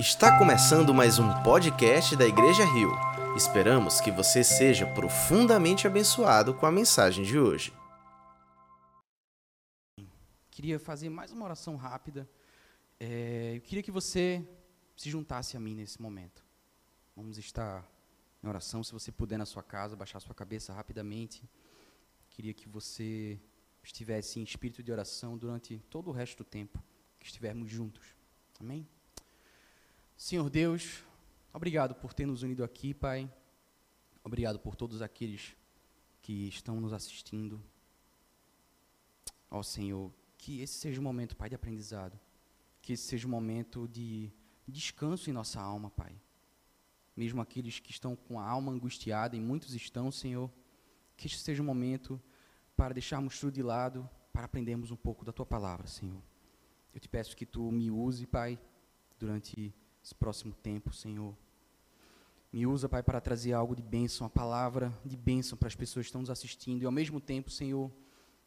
Está começando mais um podcast da Igreja Rio. Esperamos que você seja profundamente abençoado com a mensagem de hoje. Queria fazer mais uma oração rápida. É, eu queria que você se juntasse a mim nesse momento. Vamos estar em oração, se você puder na sua casa, baixar sua cabeça rapidamente. Queria que você estivesse em espírito de oração durante todo o resto do tempo que estivermos juntos. Amém? Senhor Deus, obrigado por ter nos unido aqui, Pai. Obrigado por todos aqueles que estão nos assistindo. Ó Senhor, que esse seja um momento, Pai, de aprendizado. Que esse seja um momento de descanso em nossa alma, Pai. Mesmo aqueles que estão com a alma angustiada, e muitos estão, Senhor, que este seja um momento para deixarmos tudo de lado, para aprendermos um pouco da Tua palavra, Senhor. Eu te peço que Tu me use, Pai, durante esse próximo tempo, Senhor. Me usa, Pai, para trazer algo de bênção, a palavra de bênção para as pessoas que estão nos assistindo. E ao mesmo tempo, Senhor,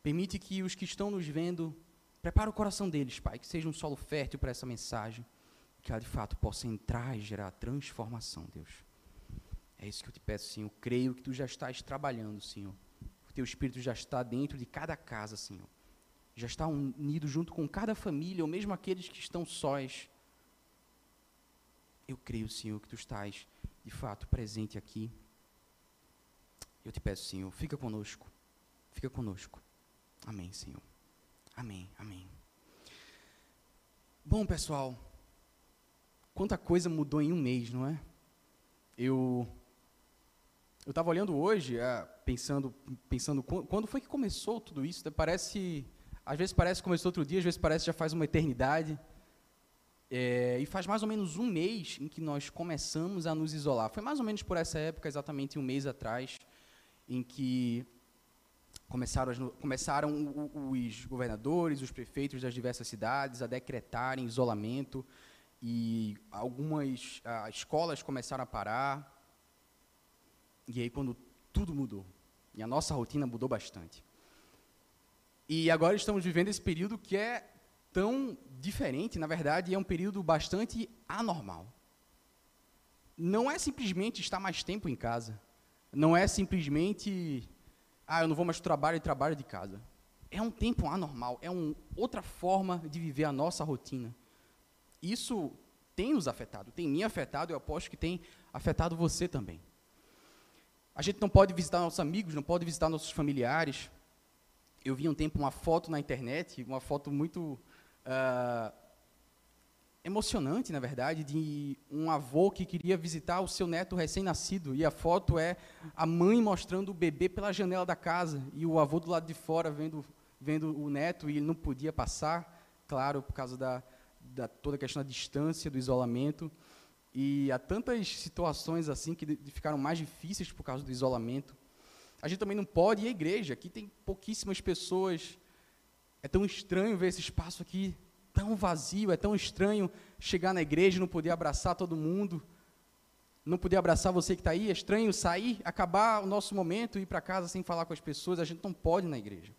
permite que os que estão nos vendo, prepare o coração deles, Pai, que seja um solo fértil para essa mensagem, que ela de fato possa entrar e gerar transformação, Deus. É isso que eu te peço, Senhor. Creio que tu já estás trabalhando, Senhor. O teu Espírito já está dentro de cada casa, Senhor. Já está unido junto com cada família, ou mesmo aqueles que estão sós eu creio, Senhor, que tu estás de fato presente aqui. Eu te peço, Senhor, fica conosco. Fica conosco. Amém, Senhor. Amém, amém. Bom, pessoal, quanta coisa mudou em um mês, não é? Eu eu estava olhando hoje, é, pensando, pensando quando foi que começou tudo isso. Parece, às vezes parece que começou outro dia, às vezes parece que já faz uma eternidade. É, e faz mais ou menos um mês em que nós começamos a nos isolar. Foi mais ou menos por essa época, exatamente um mês atrás, em que começaram, começaram os governadores, os prefeitos das diversas cidades a decretarem isolamento e algumas ah, escolas começaram a parar. E aí quando tudo mudou, e a nossa rotina mudou bastante. E agora estamos vivendo esse período que é tão diferente, na verdade, é um período bastante anormal. Não é simplesmente estar mais tempo em casa. Não é simplesmente, ah, eu não vou mais trabalho e trabalho de casa. É um tempo anormal, é uma outra forma de viver a nossa rotina. Isso tem nos afetado, tem me afetado, eu aposto que tem afetado você também. A gente não pode visitar nossos amigos, não pode visitar nossos familiares. Eu vi um tempo uma foto na internet, uma foto muito uh, emocionante, na verdade, de um avô que queria visitar o seu neto recém-nascido. E a foto é a mãe mostrando o bebê pela janela da casa e o avô do lado de fora vendo, vendo o neto e ele não podia passar, claro, por causa da, da toda a questão da distância, do isolamento. E há tantas situações assim que ficaram mais difíceis por causa do isolamento. A gente também não pode ir à igreja. Aqui tem pouquíssimas pessoas é tão estranho ver esse espaço aqui tão vazio, é tão estranho chegar na igreja e não poder abraçar todo mundo, não poder abraçar você que está aí, é estranho sair, acabar o nosso momento, ir para casa sem falar com as pessoas, a gente não pode na igreja.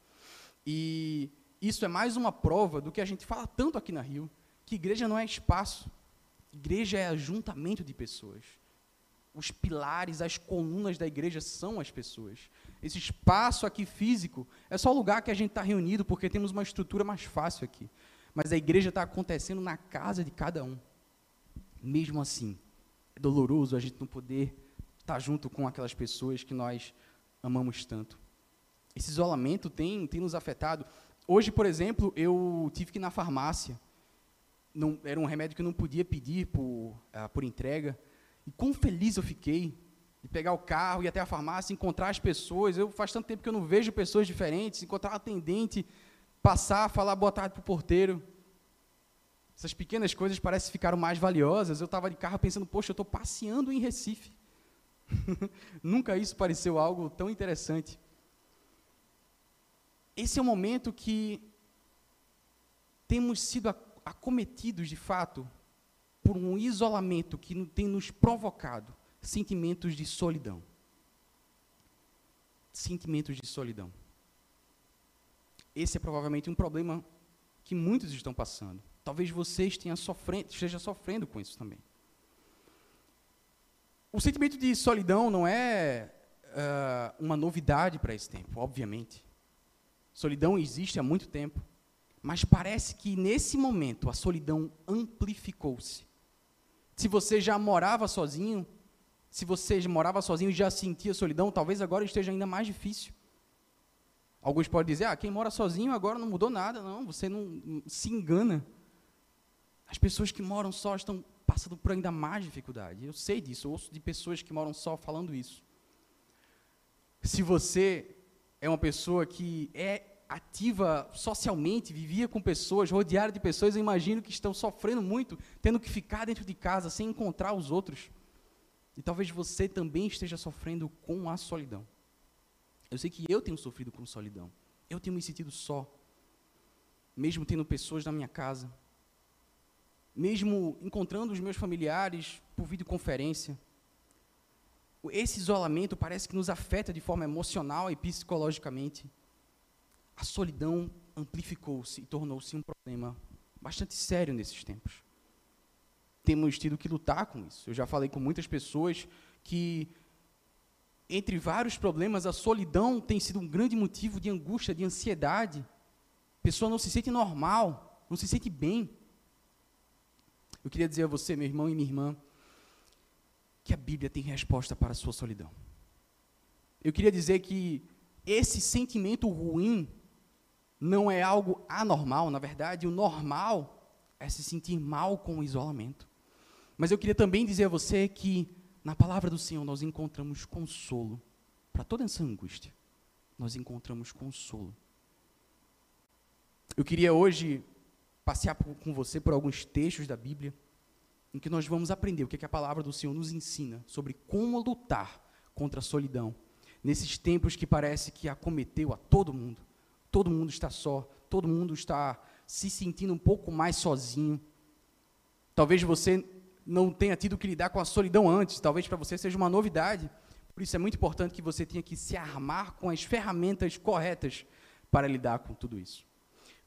E isso é mais uma prova do que a gente fala tanto aqui na Rio, que igreja não é espaço, igreja é ajuntamento de pessoas. Os pilares, as colunas da igreja são as pessoas. Esse espaço aqui físico é só o lugar que a gente está reunido, porque temos uma estrutura mais fácil aqui. Mas a igreja está acontecendo na casa de cada um. Mesmo assim, é doloroso a gente não poder estar tá junto com aquelas pessoas que nós amamos tanto. Esse isolamento tem, tem nos afetado. Hoje, por exemplo, eu tive que ir na farmácia. Não, era um remédio que eu não podia pedir por, uh, por entrega. E quão feliz eu fiquei de pegar o carro, ir até a farmácia, encontrar as pessoas. Eu faz tanto tempo que eu não vejo pessoas diferentes, encontrar um atendente, passar, falar boa tarde para o porteiro. Essas pequenas coisas parecem ficaram mais valiosas. Eu estava de carro pensando, poxa, eu estou passeando em Recife. Nunca isso pareceu algo tão interessante. Esse é o momento que temos sido acometidos, de fato, por um isolamento que tem nos provocado sentimentos de solidão. Sentimentos de solidão. Esse é provavelmente um problema que muitos estão passando. Talvez você esteja sofrendo, esteja sofrendo com isso também. O sentimento de solidão não é uh, uma novidade para esse tempo, obviamente. Solidão existe há muito tempo. Mas parece que nesse momento a solidão amplificou-se. Se você já morava sozinho, se você morava sozinho e já sentia solidão, talvez agora esteja ainda mais difícil. Alguns podem dizer, ah, quem mora sozinho agora não mudou nada. Não, você não se engana. As pessoas que moram só estão passando por ainda mais dificuldade. Eu sei disso, ouço de pessoas que moram só falando isso. Se você é uma pessoa que é ativa socialmente, vivia com pessoas, rodeada de pessoas, eu imagino que estão sofrendo muito, tendo que ficar dentro de casa sem encontrar os outros. E talvez você também esteja sofrendo com a solidão. Eu sei que eu tenho sofrido com solidão. Eu tenho me sentido só. Mesmo tendo pessoas na minha casa. Mesmo encontrando os meus familiares por videoconferência. Esse isolamento parece que nos afeta de forma emocional e psicologicamente a solidão amplificou-se e tornou-se um problema bastante sério nesses tempos. Temos tido que lutar com isso. Eu já falei com muitas pessoas que, entre vários problemas, a solidão tem sido um grande motivo de angústia, de ansiedade. A pessoa não se sente normal, não se sente bem. Eu queria dizer a você, meu irmão e minha irmã, que a Bíblia tem resposta para a sua solidão. Eu queria dizer que esse sentimento ruim não é algo anormal, na verdade, o normal é se sentir mal com o isolamento. Mas eu queria também dizer a você que na palavra do Senhor nós encontramos consolo para toda essa angústia. Nós encontramos consolo. Eu queria hoje passear com você por alguns textos da Bíblia em que nós vamos aprender o que, é que a palavra do Senhor nos ensina sobre como lutar contra a solidão nesses tempos que parece que acometeu a todo mundo todo mundo está só, todo mundo está se sentindo um pouco mais sozinho. Talvez você não tenha tido que lidar com a solidão antes, talvez para você seja uma novidade. Por isso é muito importante que você tenha que se armar com as ferramentas corretas para lidar com tudo isso.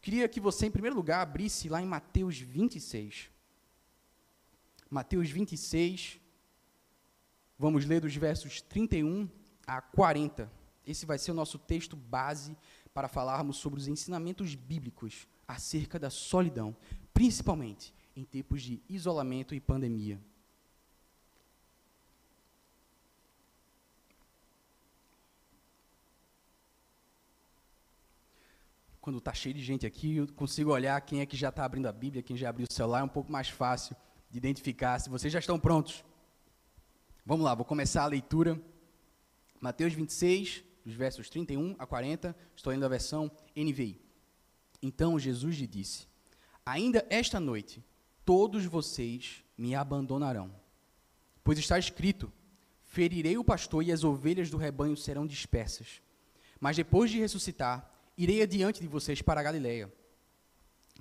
Queria que você, em primeiro lugar, abrisse lá em Mateus 26. Mateus 26, vamos ler dos versos 31 a 40. Esse vai ser o nosso texto base para falarmos sobre os ensinamentos bíblicos acerca da solidão, principalmente em tempos de isolamento e pandemia. Quando está cheio de gente aqui, eu consigo olhar quem é que já está abrindo a Bíblia, quem já abriu o celular, é um pouco mais fácil de identificar se vocês já estão prontos. Vamos lá, vou começar a leitura. Mateus 26, dos versos 31 a 40, estou lendo a versão NVI. Então Jesus lhe disse: Ainda esta noite todos vocês me abandonarão. Pois está escrito: Ferirei o pastor e as ovelhas do rebanho serão dispersas. Mas depois de ressuscitar, irei adiante de vocês para a Galileia.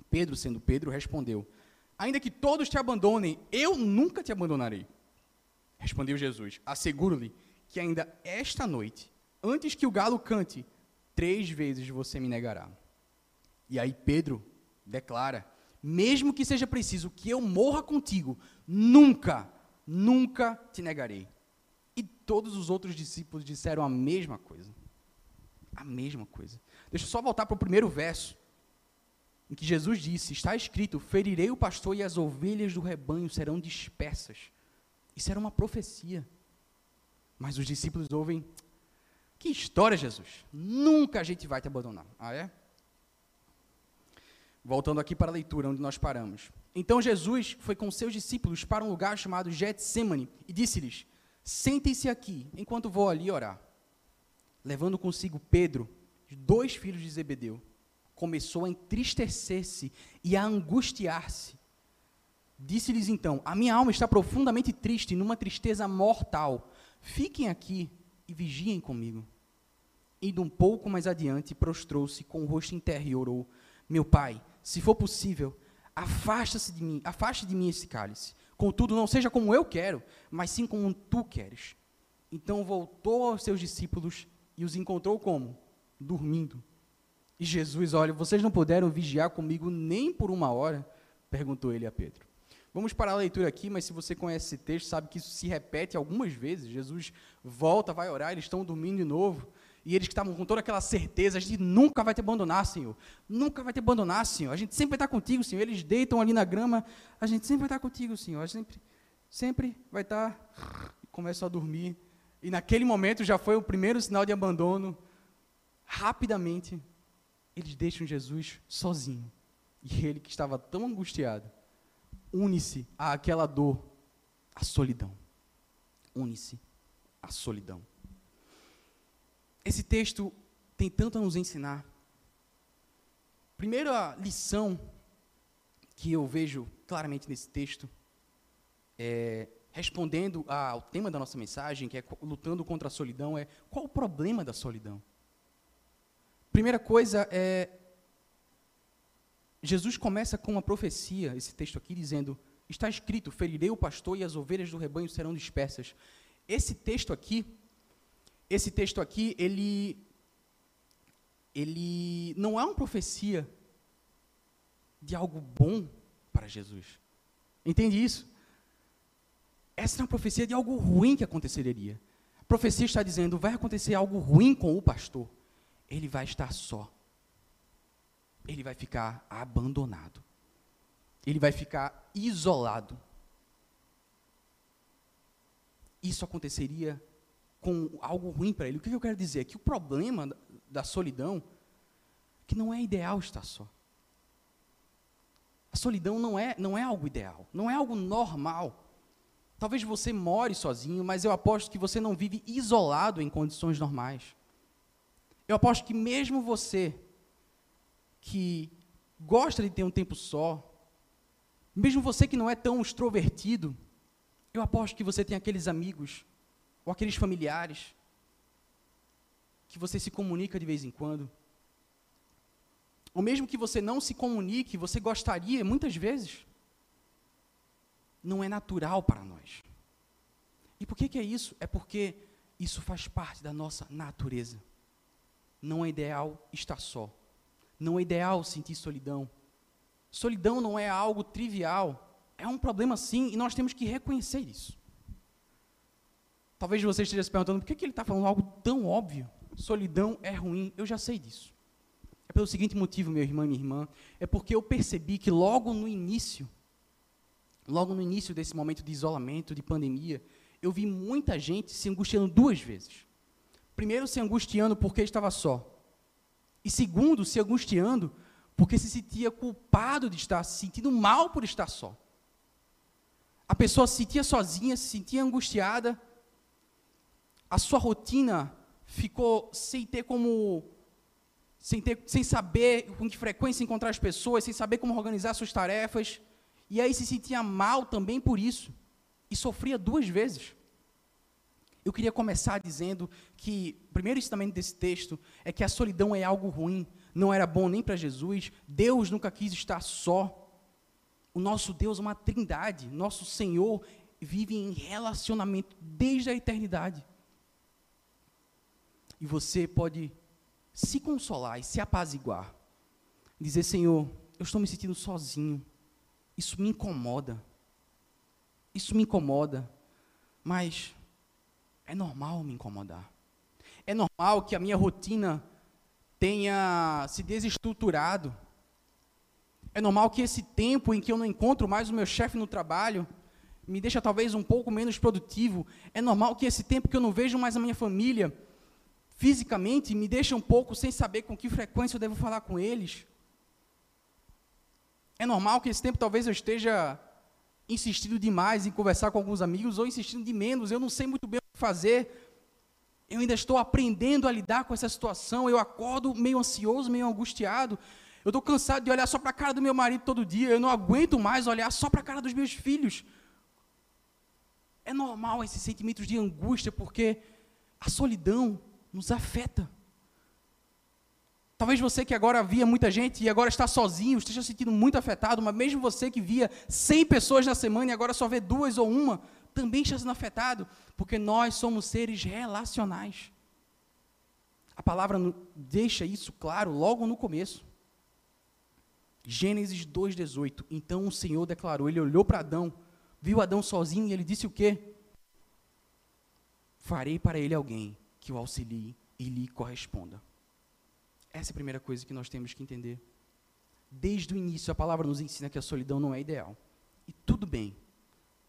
Pedro, sendo Pedro, respondeu: Ainda que todos te abandonem, eu nunca te abandonarei. Respondeu Jesus: Asseguro-lhe que ainda esta noite antes que o galo cante, três vezes você me negará. E aí Pedro declara: mesmo que seja preciso que eu morra contigo, nunca, nunca te negarei. E todos os outros discípulos disseram a mesma coisa. A mesma coisa. Deixa eu só voltar para o primeiro verso, em que Jesus disse: Está escrito: Ferirei o pastor e as ovelhas do rebanho serão dispersas. Isso era uma profecia. Mas os discípulos ouvem: que história, Jesus. Nunca a gente vai te abandonar. Ah, é? Voltando aqui para a leitura, onde nós paramos. Então Jesus foi com seus discípulos para um lugar chamado Getsemane e disse-lhes: Sentem-se aqui, enquanto vou ali orar. Levando consigo Pedro, dois filhos de Zebedeu, começou a entristecer-se e a angustiar-se. Disse-lhes então: A minha alma está profundamente triste, numa tristeza mortal. Fiquem aqui e vigiem comigo. Indo um pouco mais adiante, prostrou-se com o rosto em terra e orou: Meu pai, se for possível, afasta-se de mim, afaste de mim esse cálice. Contudo, não seja como eu quero, mas sim como tu queres. Então voltou aos seus discípulos e os encontrou como? Dormindo. E Jesus, olha, vocês não puderam vigiar comigo nem por uma hora. perguntou ele a Pedro. Vamos parar a leitura aqui, mas se você conhece esse texto, sabe que isso se repete algumas vezes. Jesus volta, vai orar, eles estão dormindo de novo. E eles que estavam com toda aquela certeza, a gente nunca vai te abandonar, Senhor. Nunca vai te abandonar, Senhor. A gente sempre vai estar contigo, Senhor. Eles deitam ali na grama, a gente sempre vai estar contigo, Senhor. A gente sempre, sempre vai estar. E começam a dormir. E naquele momento já foi o primeiro sinal de abandono. Rapidamente, eles deixam Jesus sozinho. E ele que estava tão angustiado, une-se àquela dor, à solidão. Une-se à solidão. Esse texto tem tanto a nos ensinar. Primeira lição que eu vejo claramente nesse texto, é, respondendo ao tema da nossa mensagem, que é lutando contra a solidão, é qual o problema da solidão? Primeira coisa é Jesus começa com uma profecia, esse texto aqui, dizendo: Está escrito: Ferirei o pastor e as ovelhas do rebanho serão dispersas. Esse texto aqui, esse texto aqui, ele, ele não é uma profecia de algo bom para Jesus. Entende isso? Essa é uma profecia de algo ruim que aconteceria. A profecia está dizendo: vai acontecer algo ruim com o pastor. Ele vai estar só ele vai ficar abandonado. Ele vai ficar isolado. Isso aconteceria com algo ruim para ele. O que eu quero dizer? É que o problema da solidão é que não é ideal estar só. A solidão não é, não é algo ideal, não é algo normal. Talvez você more sozinho, mas eu aposto que você não vive isolado em condições normais. Eu aposto que mesmo você que gosta de ter um tempo só, mesmo você que não é tão extrovertido, eu aposto que você tem aqueles amigos ou aqueles familiares que você se comunica de vez em quando. Ou mesmo que você não se comunique, você gostaria muitas vezes. Não é natural para nós. E por que, que é isso? É porque isso faz parte da nossa natureza. Não é ideal estar só. Não é ideal sentir solidão. Solidão não é algo trivial. É um problema sim, e nós temos que reconhecer isso. Talvez você esteja se perguntando por que, que ele está falando algo tão óbvio. Solidão é ruim, eu já sei disso. É pelo seguinte motivo, meu irmão e minha irmã, é porque eu percebi que logo no início, logo no início desse momento de isolamento, de pandemia, eu vi muita gente se angustiando duas vezes. Primeiro, se angustiando porque estava só. E segundo, se angustiando, porque se sentia culpado de estar, se sentindo mal por estar só. A pessoa se sentia sozinha, se sentia angustiada, a sua rotina ficou sem ter como, sem, ter, sem saber com que frequência encontrar as pessoas, sem saber como organizar suas tarefas, e aí se sentia mal também por isso, e sofria duas vezes. Eu queria começar dizendo que o primeiro ensinamento desse texto é que a solidão é algo ruim, não era bom nem para Jesus, Deus nunca quis estar só. O nosso Deus é uma trindade, nosso Senhor vive em relacionamento desde a eternidade. E você pode se consolar e se apaziguar. Dizer, Senhor, eu estou me sentindo sozinho. Isso me incomoda. Isso me incomoda. Mas é normal me incomodar. É normal que a minha rotina tenha se desestruturado. É normal que esse tempo em que eu não encontro mais o meu chefe no trabalho me deixa talvez um pouco menos produtivo. É normal que esse tempo que eu não vejo mais a minha família fisicamente me deixa um pouco sem saber com que frequência eu devo falar com eles. É normal que esse tempo talvez eu esteja insistindo demais em conversar com alguns amigos ou insistindo de menos, eu não sei muito bem o que fazer. Eu ainda estou aprendendo a lidar com essa situação. Eu acordo meio ansioso, meio angustiado. Eu estou cansado de olhar só para a cara do meu marido todo dia. Eu não aguento mais olhar só para a cara dos meus filhos. É normal esses sentimentos de angústia, porque a solidão nos afeta. Talvez você que agora via muita gente e agora está sozinho, esteja se sentindo muito afetado, mas mesmo você que via 100 pessoas na semana e agora só vê duas ou uma, também está sendo afetado, porque nós somos seres relacionais. A palavra deixa isso claro logo no começo. Gênesis 2,18. Então o Senhor declarou, ele olhou para Adão, viu Adão sozinho e ele disse o quê? Farei para ele alguém que o auxilie e lhe corresponda. Essa é a primeira coisa que nós temos que entender. Desde o início, a palavra nos ensina que a solidão não é ideal. E tudo bem,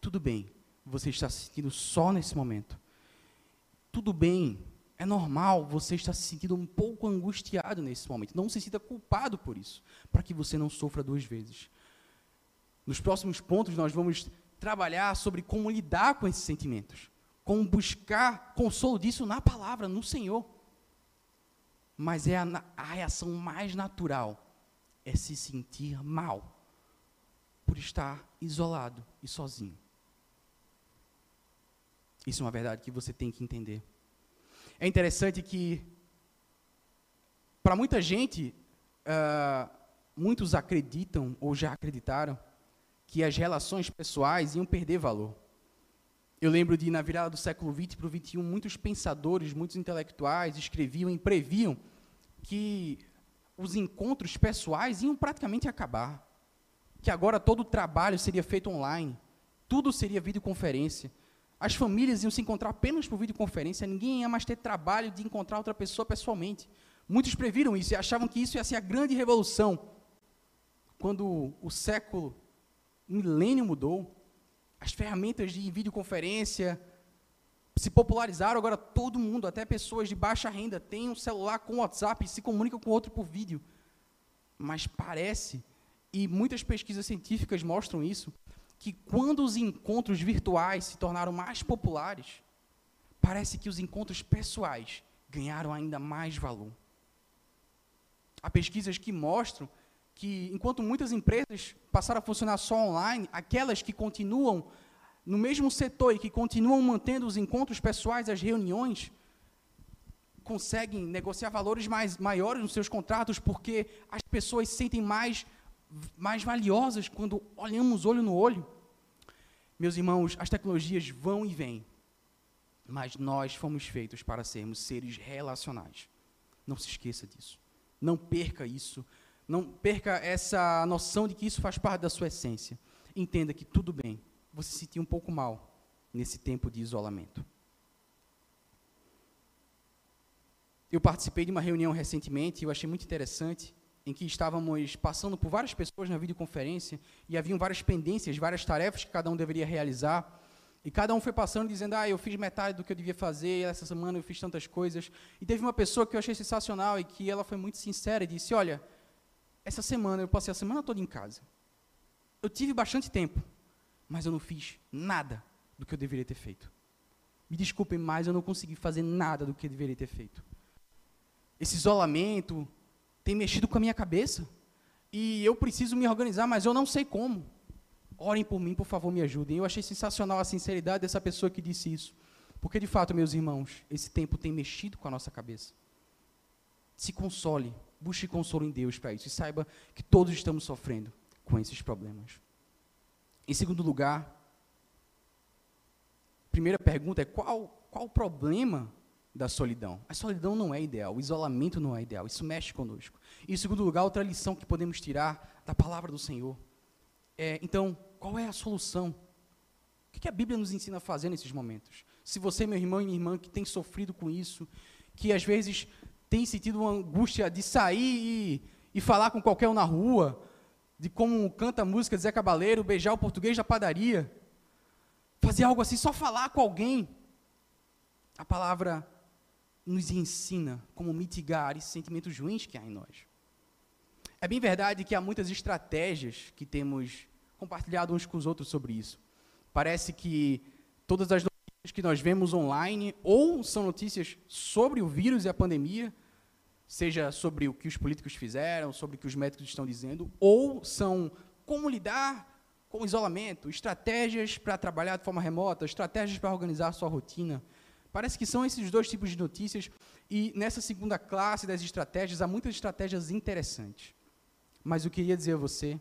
tudo bem, você está se sentindo só nesse momento. Tudo bem, é normal você estar se sentindo um pouco angustiado nesse momento. Não se sinta culpado por isso, para que você não sofra duas vezes. Nos próximos pontos, nós vamos trabalhar sobre como lidar com esses sentimentos, como buscar consolo disso na palavra, no Senhor. Mas é a, a reação mais natural é se sentir mal por estar isolado e sozinho. Isso é uma verdade que você tem que entender. É interessante que, para muita gente, uh, muitos acreditam ou já acreditaram que as relações pessoais iam perder valor. Eu lembro de, na virada do século XX para o XXI, muitos pensadores, muitos intelectuais escreviam e previam que os encontros pessoais iam praticamente acabar. Que agora todo o trabalho seria feito online, tudo seria videoconferência. As famílias iam se encontrar apenas por videoconferência, ninguém ia mais ter trabalho de encontrar outra pessoa pessoalmente. Muitos previram isso e achavam que isso ia ser a grande revolução. Quando o século, o milênio mudou, as ferramentas de videoconferência se popularizaram, agora todo mundo, até pessoas de baixa renda, tem um celular com WhatsApp e se comunica com outro por vídeo. Mas parece, e muitas pesquisas científicas mostram isso, que quando os encontros virtuais se tornaram mais populares, parece que os encontros pessoais ganharam ainda mais valor. Há pesquisas que mostram que, enquanto muitas empresas passaram a funcionar só online, aquelas que continuam no mesmo setor e que continuam mantendo os encontros pessoais, as reuniões, conseguem negociar valores mais maiores nos seus contratos porque as pessoas se sentem mais mais valiosas quando olhamos olho no olho. Meus irmãos, as tecnologias vão e vêm, mas nós fomos feitos para sermos seres relacionais. Não se esqueça disso. Não perca isso. Não perca essa noção de que isso faz parte da sua essência. Entenda que tudo bem você se sentir um pouco mal nesse tempo de isolamento. Eu participei de uma reunião recentemente e eu achei muito interessante em que estávamos passando por várias pessoas na videoconferência e haviam várias pendências, várias tarefas que cada um deveria realizar. E cada um foi passando dizendo: Ah, eu fiz metade do que eu devia fazer, essa semana eu fiz tantas coisas. E teve uma pessoa que eu achei sensacional e que ela foi muito sincera e disse: Olha, essa semana eu passei a semana toda em casa. Eu tive bastante tempo, mas eu não fiz nada do que eu deveria ter feito. Me desculpem, mas eu não consegui fazer nada do que eu deveria ter feito. Esse isolamento, tem mexido com a minha cabeça. E eu preciso me organizar, mas eu não sei como. Orem por mim, por favor, me ajudem. Eu achei sensacional a sinceridade dessa pessoa que disse isso. Porque, de fato, meus irmãos, esse tempo tem mexido com a nossa cabeça. Se console, busque consolo em Deus para isso. E saiba que todos estamos sofrendo com esses problemas. Em segundo lugar, primeira pergunta é qual, qual o problema da solidão. A solidão não é ideal, o isolamento não é ideal, isso mexe conosco. E em segundo lugar, outra lição que podemos tirar da palavra do Senhor. É, então, qual é a solução? O que a Bíblia nos ensina a fazer nesses momentos? Se você, meu irmão e minha irmã, que tem sofrido com isso, que às vezes tem sentido uma angústia de sair e, e falar com qualquer um na rua, de como canta a música de Zé Cabaleiro, beijar o português da padaria, fazer algo assim, só falar com alguém. A palavra nos ensina como mitigar esses sentimentos ruins que há em nós. É bem verdade que há muitas estratégias que temos compartilhado uns com os outros sobre isso. Parece que todas as notícias que nós vemos online ou são notícias sobre o vírus e a pandemia, seja sobre o que os políticos fizeram, sobre o que os médicos estão dizendo, ou são como lidar com o isolamento, estratégias para trabalhar de forma remota, estratégias para organizar a sua rotina. Parece que são esses dois tipos de notícias, e nessa segunda classe das estratégias, há muitas estratégias interessantes. Mas eu queria dizer a você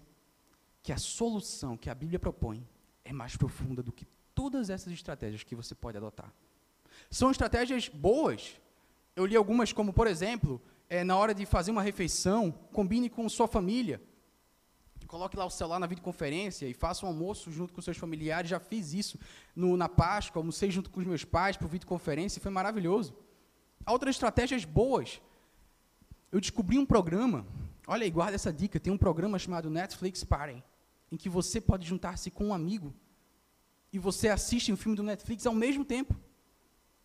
que a solução que a Bíblia propõe é mais profunda do que todas essas estratégias que você pode adotar. São estratégias boas. Eu li algumas, como, por exemplo, é, na hora de fazer uma refeição, combine com sua família. coloque lá o celular na videoconferência e faça um almoço junto com seus familiares. Já fiz isso no, na Páscoa, almocei junto com os meus pais por videoconferência e foi maravilhoso. Há outras estratégias boas. Eu descobri um programa, olha aí, guarda essa dica, tem um programa chamado Netflix Party, em que você pode juntar-se com um amigo e você assiste um filme do Netflix ao mesmo tempo.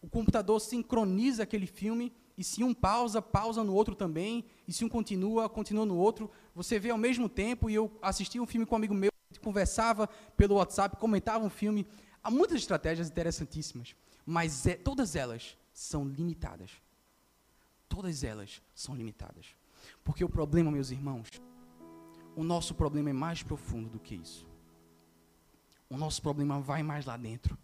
O computador sincroniza aquele filme e se um pausa, pausa no outro também, e se um continua, continua no outro. Você vê ao mesmo tempo, e eu assisti um filme com um amigo meu, conversava pelo WhatsApp, comentava um filme. Há muitas estratégias interessantíssimas, mas é, todas elas são limitadas. Todas elas são limitadas. Porque o problema, meus irmãos, o nosso problema é mais profundo do que isso. O nosso problema vai mais lá dentro.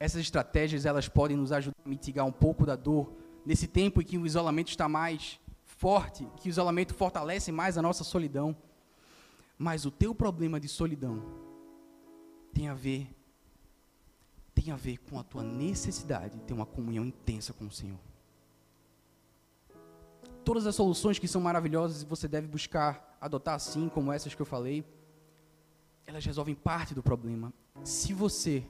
Essas estratégias, elas podem nos ajudar a mitigar um pouco da dor nesse tempo em que o isolamento está mais forte, que o isolamento fortalece mais a nossa solidão. Mas o teu problema de solidão tem a ver tem a ver com a tua necessidade de ter uma comunhão intensa com o Senhor. Todas as soluções que são maravilhosas e você deve buscar adotar assim, como essas que eu falei, elas resolvem parte do problema. Se você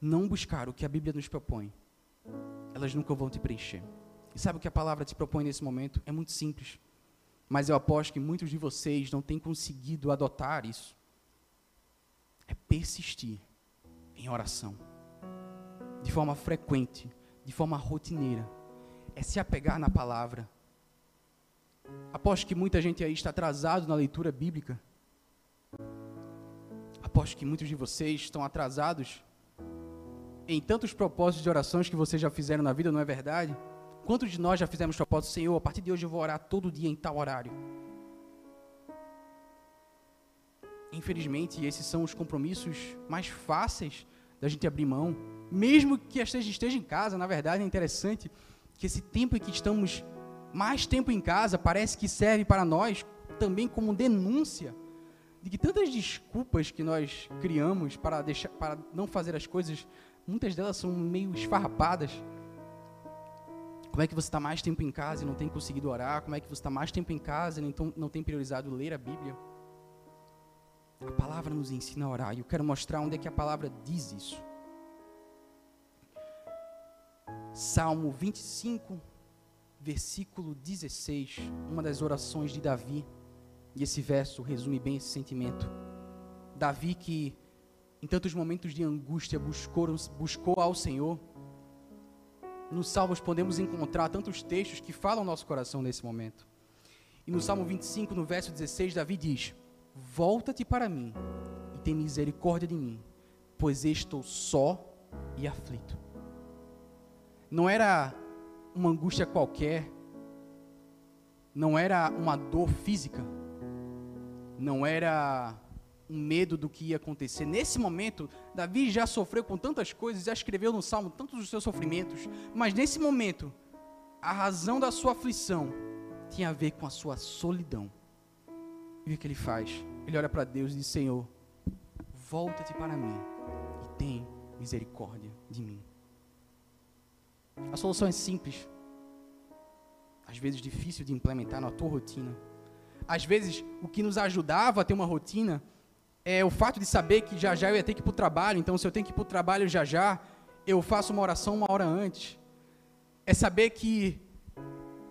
não buscar o que a Bíblia nos propõe, elas nunca vão te preencher. E sabe o que a palavra te propõe nesse momento? É muito simples. Mas eu aposto que muitos de vocês não têm conseguido adotar isso. É persistir em oração. De forma frequente, de forma rotineira. É se apegar na palavra. Aposto que muita gente aí está atrasado na leitura bíblica. Aposto que muitos de vocês estão atrasados em tantos propósitos de orações que vocês já fizeram na vida, não é verdade? Quantos de nós já fizemos propósito, Senhor, a partir de hoje eu vou orar todo dia em tal horário? Infelizmente, esses são os compromissos mais fáceis da gente abrir mão. Mesmo que a gente esteja em casa, na verdade é interessante que esse tempo em que estamos mais tempo em casa parece que serve para nós também como denúncia de que tantas desculpas que nós criamos para, deixar, para não fazer as coisas Muitas delas são meio esfarrapadas. Como é que você está mais tempo em casa e não tem conseguido orar? Como é que você está mais tempo em casa e não tem priorizado ler a Bíblia? A palavra nos ensina a orar e eu quero mostrar onde é que a palavra diz isso. Salmo 25, versículo 16, uma das orações de Davi. E esse verso resume bem esse sentimento. Davi que em tantos momentos de angústia, buscou, buscou ao Senhor. Nos Salmos podemos encontrar tantos textos que falam nosso coração nesse momento. E no Salmo 25, no verso 16, Davi diz: Volta-te para mim e tem misericórdia de mim, pois estou só e aflito. Não era uma angústia qualquer, não era uma dor física, não era um medo do que ia acontecer. Nesse momento, Davi já sofreu com tantas coisas, já escreveu no Salmo tantos dos seus sofrimentos, mas nesse momento, a razão da sua aflição tinha a ver com a sua solidão. E o que ele faz? Ele olha para Deus e diz: Senhor, volta-te para mim e tem misericórdia de mim. A solução é simples, às vezes difícil de implementar na tua rotina. Às vezes, o que nos ajudava a ter uma rotina é o fato de saber que já já eu ia ter que ir para o trabalho, então se eu tenho que ir para o trabalho já já, eu faço uma oração uma hora antes. É saber que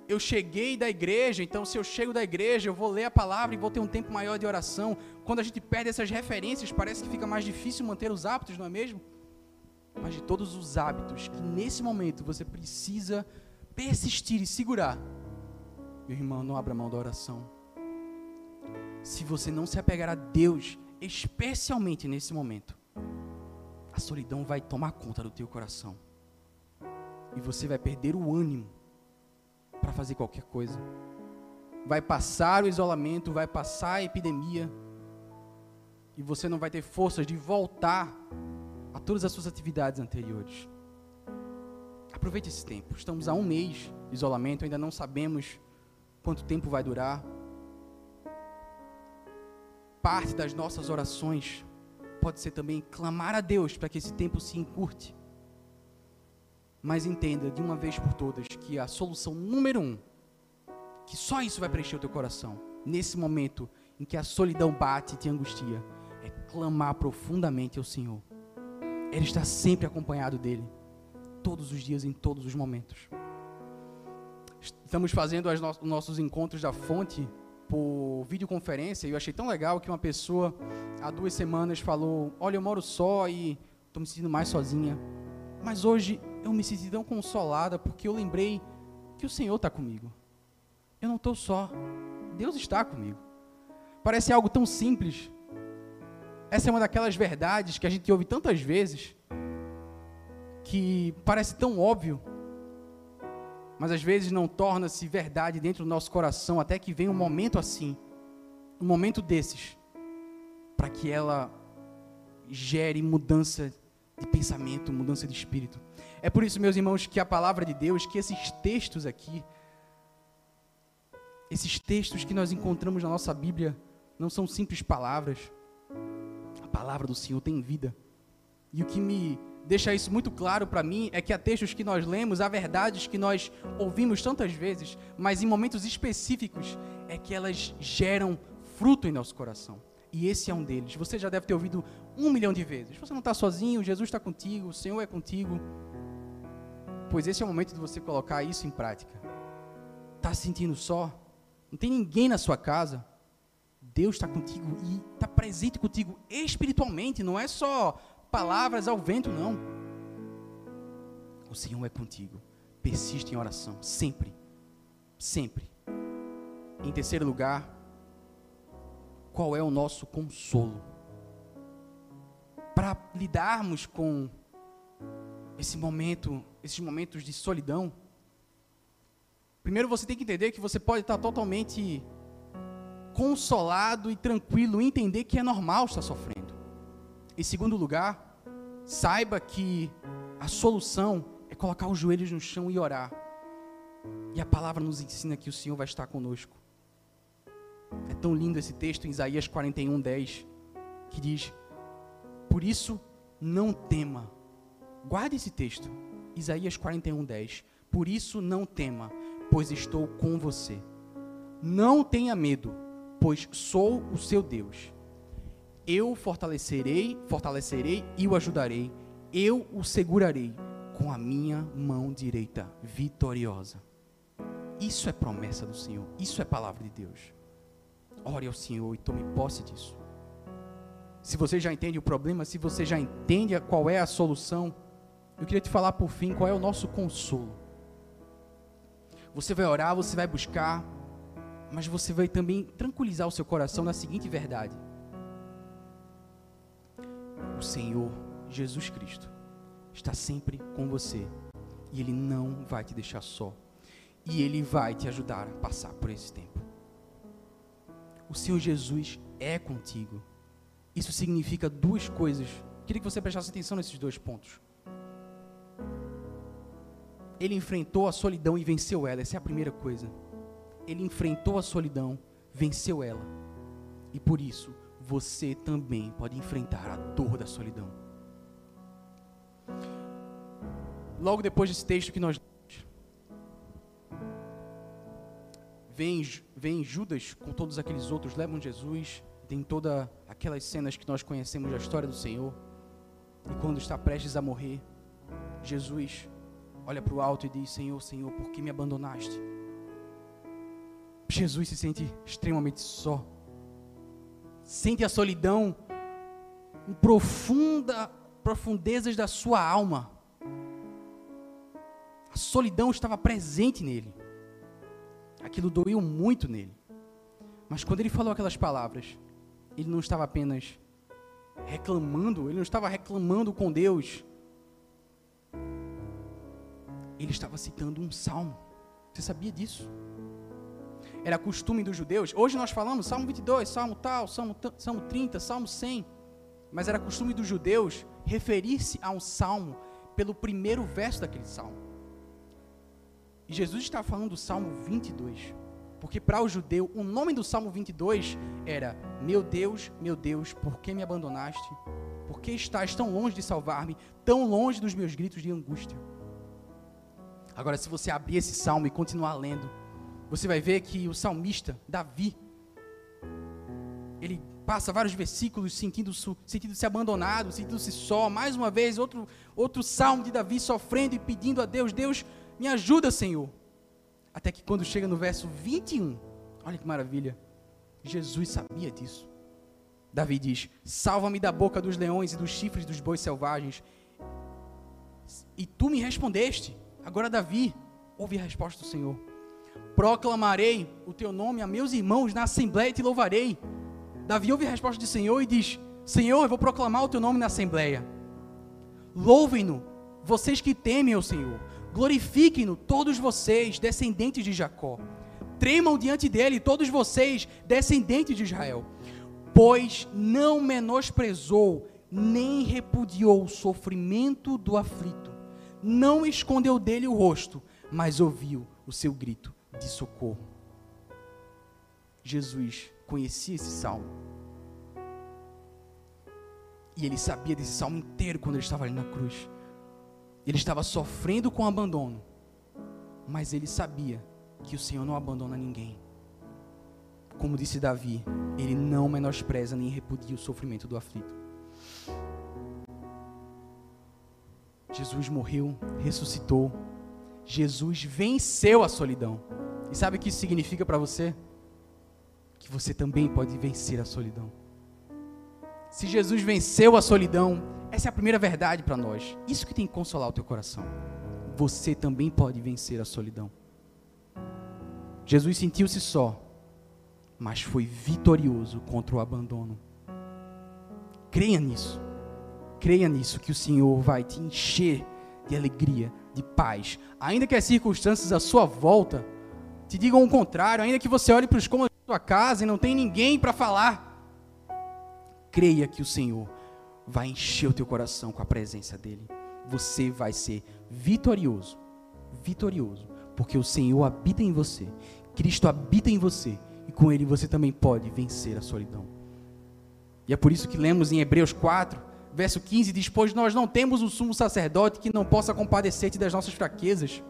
eu cheguei da igreja, então se eu chego da igreja, eu vou ler a palavra e vou ter um tempo maior de oração. Quando a gente perde essas referências, parece que fica mais difícil manter os hábitos, não é mesmo? Mas de todos os hábitos que nesse momento você precisa persistir e segurar, meu irmão, não abra mão da oração. Se você não se apegar a Deus especialmente nesse momento, a solidão vai tomar conta do teu coração. E você vai perder o ânimo para fazer qualquer coisa. Vai passar o isolamento, vai passar a epidemia, e você não vai ter forças de voltar a todas as suas atividades anteriores. Aproveite esse tempo. Estamos há um mês de isolamento, ainda não sabemos quanto tempo vai durar parte das nossas orações pode ser também clamar a Deus para que esse tempo se encurte. Mas entenda de uma vez por todas que a solução número um, que só isso vai preencher o teu coração, nesse momento em que a solidão bate e te angustia, é clamar profundamente ao Senhor. Ele está sempre acompanhado dele, todos os dias, em todos os momentos. Estamos fazendo os no nossos encontros da fonte por videoconferência e eu achei tão legal que uma pessoa há duas semanas falou: Olha, eu moro só e estou me sentindo mais sozinha. Mas hoje eu me senti tão consolada porque eu lembrei que o Senhor está comigo. Eu não estou só. Deus está comigo. Parece algo tão simples. Essa é uma daquelas verdades que a gente ouve tantas vezes, que parece tão óbvio, mas às vezes não torna-se verdade dentro do nosso coração, até que vem um momento assim, um momento desses, para que ela gere mudança de pensamento, mudança de espírito. É por isso, meus irmãos, que a palavra de Deus, que esses textos aqui, esses textos que nós encontramos na nossa Bíblia, não são simples palavras. A palavra do Senhor tem vida. E o que me deixa isso muito claro para mim é que há textos que nós lemos, há verdades que nós ouvimos tantas vezes, mas em momentos específicos é que elas geram fruto em nosso coração. E esse é um deles. Você já deve ter ouvido um milhão de vezes. Você não está sozinho, Jesus está contigo, o Senhor é contigo. Pois esse é o momento de você colocar isso em prática. Está se sentindo só? Não tem ninguém na sua casa? Deus está contigo e está presente contigo espiritualmente, não é só palavras ao vento, não. O Senhor é contigo. Persiste em oração, sempre. Sempre. Em terceiro lugar, qual é o nosso consolo? Para lidarmos com esse momento, esses momentos de solidão, primeiro você tem que entender que você pode estar totalmente consolado e tranquilo, entender que é normal estar sofrendo. Em segundo lugar, saiba que a solução é colocar os joelhos no chão e orar. E a palavra nos ensina que o Senhor vai estar conosco. É tão lindo esse texto em Isaías 41, 10, que diz: Por isso não tema. Guarde esse texto, Isaías 41, 10. Por isso não tema, pois estou com você. Não tenha medo pois sou o seu Deus. Eu fortalecerei, fortalecerei e o ajudarei. Eu o segurarei com a minha mão direita vitoriosa. Isso é promessa do Senhor, isso é palavra de Deus. Ore ao Senhor e tome posse disso. Se você já entende o problema, se você já entende qual é a solução, eu queria te falar por fim qual é o nosso consolo. Você vai orar, você vai buscar, mas você vai também tranquilizar o seu coração na seguinte verdade: o Senhor Jesus Cristo está sempre com você e Ele não vai te deixar só e Ele vai te ajudar a passar por esse tempo. O Senhor Jesus é contigo. Isso significa duas coisas. Queria que você prestasse atenção nesses dois pontos. Ele enfrentou a solidão e venceu ela. Essa é a primeira coisa ele enfrentou a solidão, venceu ela. E por isso, você também pode enfrentar a dor da solidão. Logo depois desse texto que nós vem, vem Judas com todos aqueles outros, levam Jesus, tem todas aquelas cenas que nós conhecemos da história do Senhor. E quando está prestes a morrer, Jesus olha para o alto e diz: Senhor, Senhor, por que me abandonaste? Jesus se sente extremamente só. Sente a solidão em profunda, profundezas da sua alma. A solidão estava presente nele. Aquilo doeu muito nele. Mas quando ele falou aquelas palavras, ele não estava apenas reclamando, ele não estava reclamando com Deus. Ele estava citando um salmo. Você sabia disso? Era costume dos judeus. Hoje nós falamos Salmo 22, Salmo tal, Salmo, Salmo 30, Salmo 100. Mas era costume dos judeus referir-se a um salmo pelo primeiro verso daquele salmo. E Jesus está falando do Salmo 22. Porque para o judeu, o nome do Salmo 22 era: Meu Deus, meu Deus, por que me abandonaste? Por que estás tão longe de salvar-me, tão longe dos meus gritos de angústia? Agora, se você abrir esse salmo e continuar lendo, você vai ver que o salmista, Davi, ele passa vários versículos sentindo-se sentindo -se abandonado, sentindo-se só. Mais uma vez, outro, outro salmo de Davi sofrendo e pedindo a Deus: Deus, me ajuda, Senhor. Até que quando chega no verso 21, olha que maravilha, Jesus sabia disso. Davi diz: Salva-me da boca dos leões e dos chifres dos bois selvagens. E tu me respondeste. Agora, Davi, ouve a resposta do Senhor. Proclamarei o teu nome a meus irmãos na assembleia e te louvarei. Davi ouve a resposta do Senhor e diz: Senhor, eu vou proclamar o teu nome na assembleia. Louvem-no, vocês que temem o Senhor. Glorifiquem-no, todos vocês, descendentes de Jacó. Tremam diante dele, todos vocês, descendentes de Israel. Pois não menosprezou, nem repudiou o sofrimento do aflito. Não escondeu dele o rosto, mas ouviu o seu grito de socorro. Jesus conhecia esse salmo. E ele sabia desse salmo inteiro quando ele estava ali na cruz. Ele estava sofrendo com abandono, mas ele sabia que o Senhor não abandona ninguém. Como disse Davi, ele não menospreza nem repudia o sofrimento do aflito. Jesus morreu, ressuscitou. Jesus venceu a solidão. E sabe o que isso significa para você? Que você também pode vencer a solidão. Se Jesus venceu a solidão, essa é a primeira verdade para nós. Isso que tem que consolar o teu coração. Você também pode vencer a solidão. Jesus sentiu-se só, mas foi vitorioso contra o abandono. Creia nisso. Creia nisso que o Senhor vai te encher de alegria, de paz, ainda que as circunstâncias à sua volta te digam o contrário, ainda que você olhe para os cômodos da sua casa e não tem ninguém para falar. Creia que o Senhor vai encher o teu coração com a presença dele. Você vai ser vitorioso, vitorioso, porque o Senhor habita em você. Cristo habita em você e com ele você também pode vencer a solidão. E é por isso que lemos em Hebreus 4, verso 15, diz: Pois nós não temos um sumo sacerdote que não possa compadecer-te das nossas fraquezas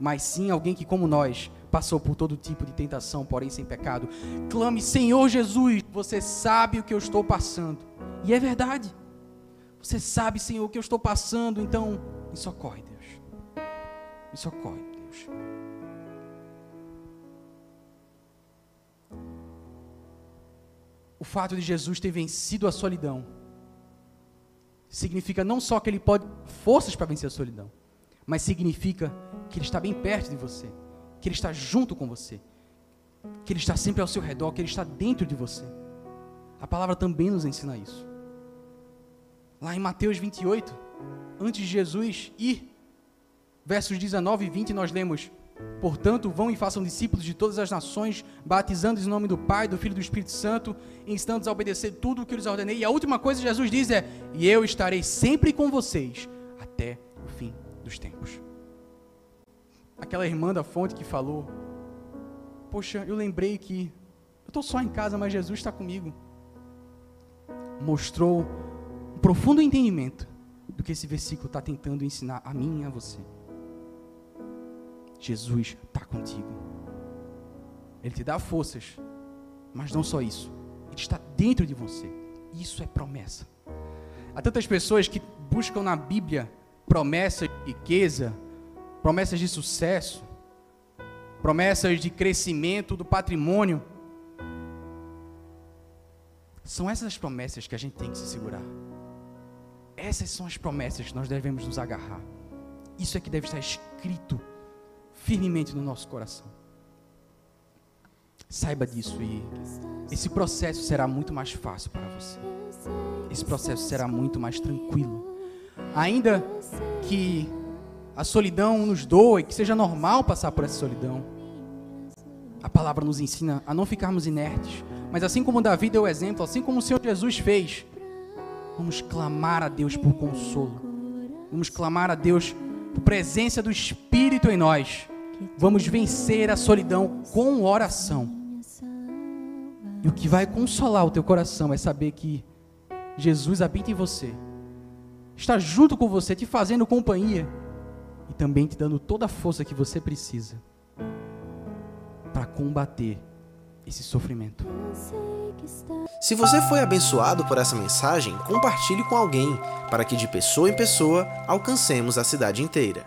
mas sim alguém que, como nós, passou por todo tipo de tentação, porém sem pecado. Clame, Senhor Jesus, você sabe o que eu estou passando. E é verdade. Você sabe, Senhor, o que eu estou passando, então me socorre, Deus. Me socorre, Deus. O fato de Jesus ter vencido a solidão significa não só que ele pode forças para vencer a solidão, mas significa que Ele está bem perto de você, que Ele está junto com você, que Ele está sempre ao seu redor, que Ele está dentro de você. A palavra também nos ensina isso. Lá em Mateus 28, antes de Jesus ir, versos 19 e 20, nós lemos: Portanto, vão e façam discípulos de todas as nações, batizando-os em nome do Pai, do Filho e do Espírito Santo, ensinando-os a obedecer tudo o que eu lhes ordenei. E a última coisa que Jesus diz é: E eu estarei sempre com vocês até o fim dos tempos. Aquela irmã da fonte que falou: Poxa, eu lembrei que eu estou só em casa, mas Jesus está comigo. Mostrou um profundo entendimento do que esse versículo está tentando ensinar a mim e a você. Jesus está contigo. Ele te dá forças, mas não só isso. Ele está dentro de você. Isso é promessa. Há tantas pessoas que buscam na Bíblia promessas de riqueza, promessas de sucesso, promessas de crescimento do patrimônio. São essas as promessas que a gente tem que se segurar. Essas são as promessas que nós devemos nos agarrar. Isso é que deve estar escrito firmemente no nosso coração. Saiba disso e esse processo será muito mais fácil para você. Esse processo será muito mais tranquilo. Ainda que a solidão nos doe, que seja normal passar por essa solidão. A palavra nos ensina a não ficarmos inertes, mas assim como Davi deu o exemplo, assim como o Senhor Jesus fez, vamos clamar a Deus por consolo. Vamos clamar a Deus por presença do Espírito em nós. Vamos vencer a solidão com oração. E o que vai consolar o teu coração é saber que Jesus habita em você está junto com você, te fazendo companhia e também te dando toda a força que você precisa para combater esse sofrimento. Se você foi abençoado por essa mensagem, compartilhe com alguém, para que de pessoa em pessoa alcancemos a cidade inteira.